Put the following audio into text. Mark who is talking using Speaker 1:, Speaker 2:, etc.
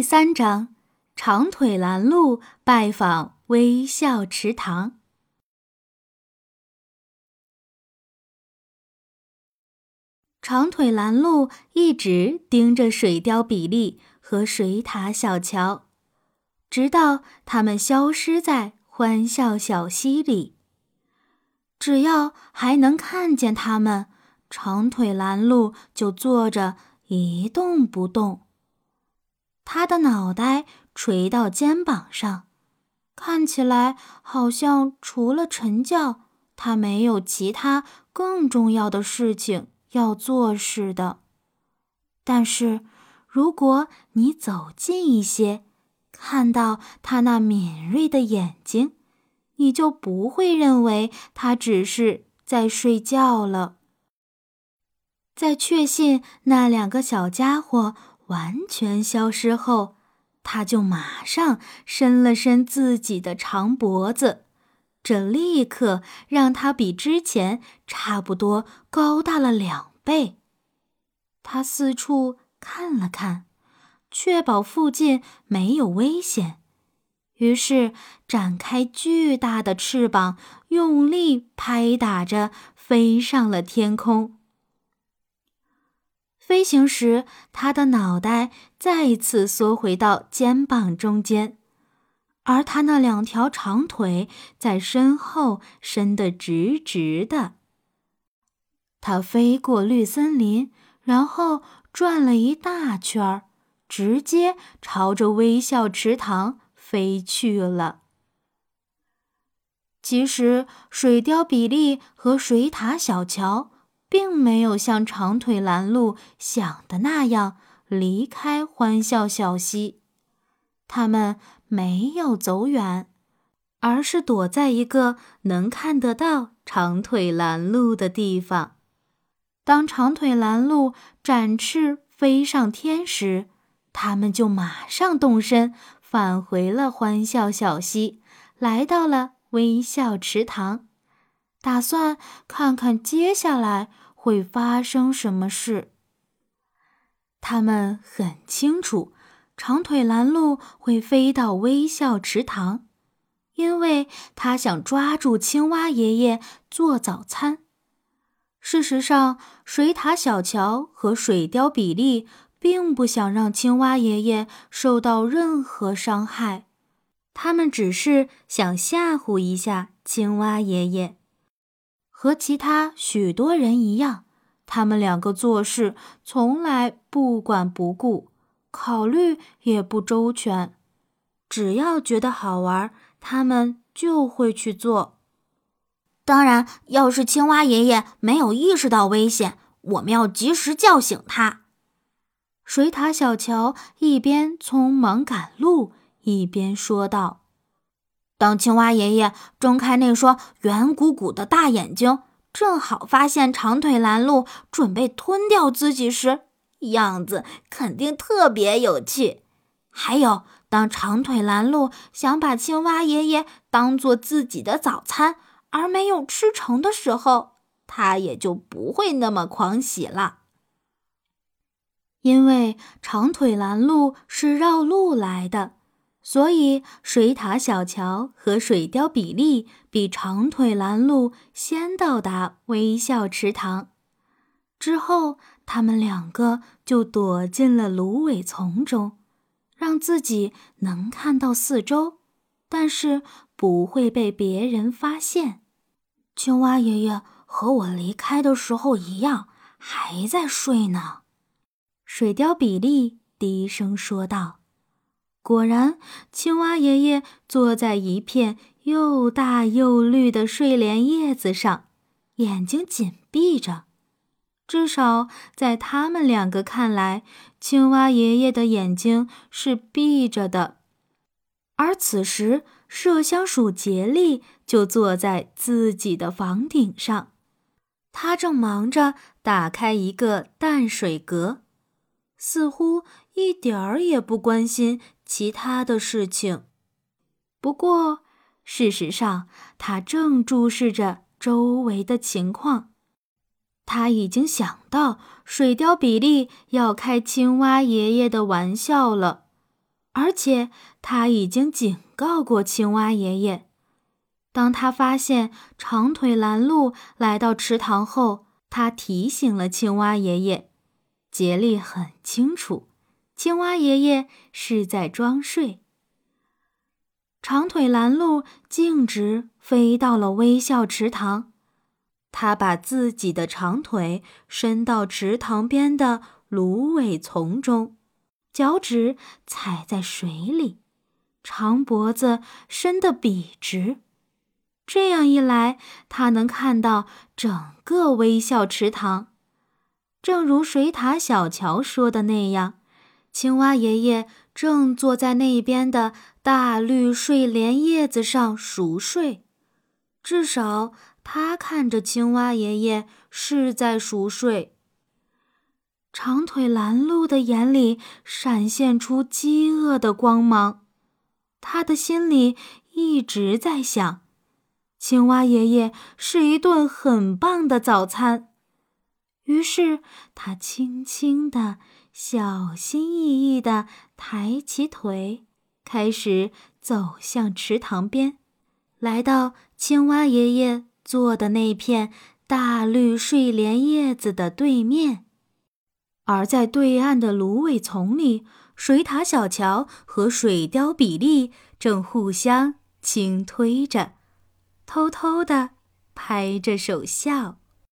Speaker 1: 第三章：长腿拦路拜访微笑池塘。长腿拦路一直盯着水貂比利和水獭小乔，直到他们消失在欢笑小溪里。只要还能看见他们，长腿拦路就坐着一动不动。他的脑袋垂到肩膀上，看起来好像除了晨觉，他没有其他更重要的事情要做似的。但是，如果你走近一些，看到他那敏锐的眼睛，你就不会认为他只是在睡觉了。在确信那两个小家伙。完全消失后，他就马上伸了伸自己的长脖子，这立刻让他比之前差不多高大了两倍。他四处看了看，确保附近没有危险，于是展开巨大的翅膀，用力拍打着，飞上了天空。飞行时，他的脑袋再一次缩回到肩膀中间，而他那两条长腿在身后伸得直直的。他飞过绿森林，然后转了一大圈儿，直接朝着微笑池塘飞去了。其实，水貂比利和水獭小乔。并没有像长腿拦路想的那样离开欢笑小溪，他们没有走远，而是躲在一个能看得到长腿拦路的地方。当长腿拦路展翅飞上天时，他们就马上动身返回了欢笑小溪，来到了微笑池塘，打算看看接下来。会发生什么事？他们很清楚，长腿拦路会飞到微笑池塘，因为他想抓住青蛙爷爷做早餐。事实上，水獭小乔和水貂比利并不想让青蛙爷爷受到任何伤害，他们只是想吓唬一下青蛙爷爷。和其他许多人一样，他们两个做事从来不管不顾，考虑也不周全。只要觉得好玩，他们就会去做。
Speaker 2: 当然，要是青蛙爷爷没有意识到危险，我们要及时叫醒他。
Speaker 1: 水獭小乔一边匆忙赶路，一边说道。
Speaker 2: 当青蛙爷爷睁开那双圆鼓鼓的大眼睛，正好发现长腿拦路准备吞掉自己时，样子肯定特别有趣。还有，当长腿拦路想把青蛙爷爷当做自己的早餐而没有吃成的时候，他也就不会那么狂喜了。
Speaker 1: 因为长腿拦路是绕路来的。所以，水獭小乔和水貂比利比长腿拦路先到达微笑池塘。之后，他们两个就躲进了芦苇丛中，让自己能看到四周，但是不会被别人发现。
Speaker 2: 青蛙爷爷和我离开的时候一样，还在睡呢。
Speaker 1: 水貂比利低声说道。果然，青蛙爷爷坐在一片又大又绿的睡莲叶子上，眼睛紧闭着。至少在他们两个看来，青蛙爷爷的眼睛是闭着的。而此时，麝香鼠杰利就坐在自己的房顶上，他正忙着打开一个淡水阁，似乎一点儿也不关心。其他的事情，不过事实上，他正注视着周围的情况。他已经想到水貂比利要开青蛙爷爷的玩笑了，而且他已经警告过青蛙爷爷。当他发现长腿拦路来到池塘后，他提醒了青蛙爷爷。杰利很清楚，青蛙爷爷是在装睡。长腿拦路径直飞到了微笑池塘，他把自己的长腿伸到池塘边的芦苇丛中，脚趾踩在水里，长脖子伸得笔直。这样一来，他能看到整个微笑池塘。正如水獭小乔说的那样，青蛙爷爷正坐在那边的大绿睡莲叶子上熟睡。至少他看着青蛙爷爷是在熟睡。长腿拦路的眼里闪现出饥饿的光芒，他的心里一直在想：青蛙爷爷是一顿很棒的早餐。于是，他轻轻地、小心翼翼地抬起腿，开始走向池塘边，来到青蛙爷爷坐的那片大绿睡莲叶子的对面。而在对岸的芦苇丛里，水獭小乔和水貂比利正互相轻推着，偷偷地拍着手笑。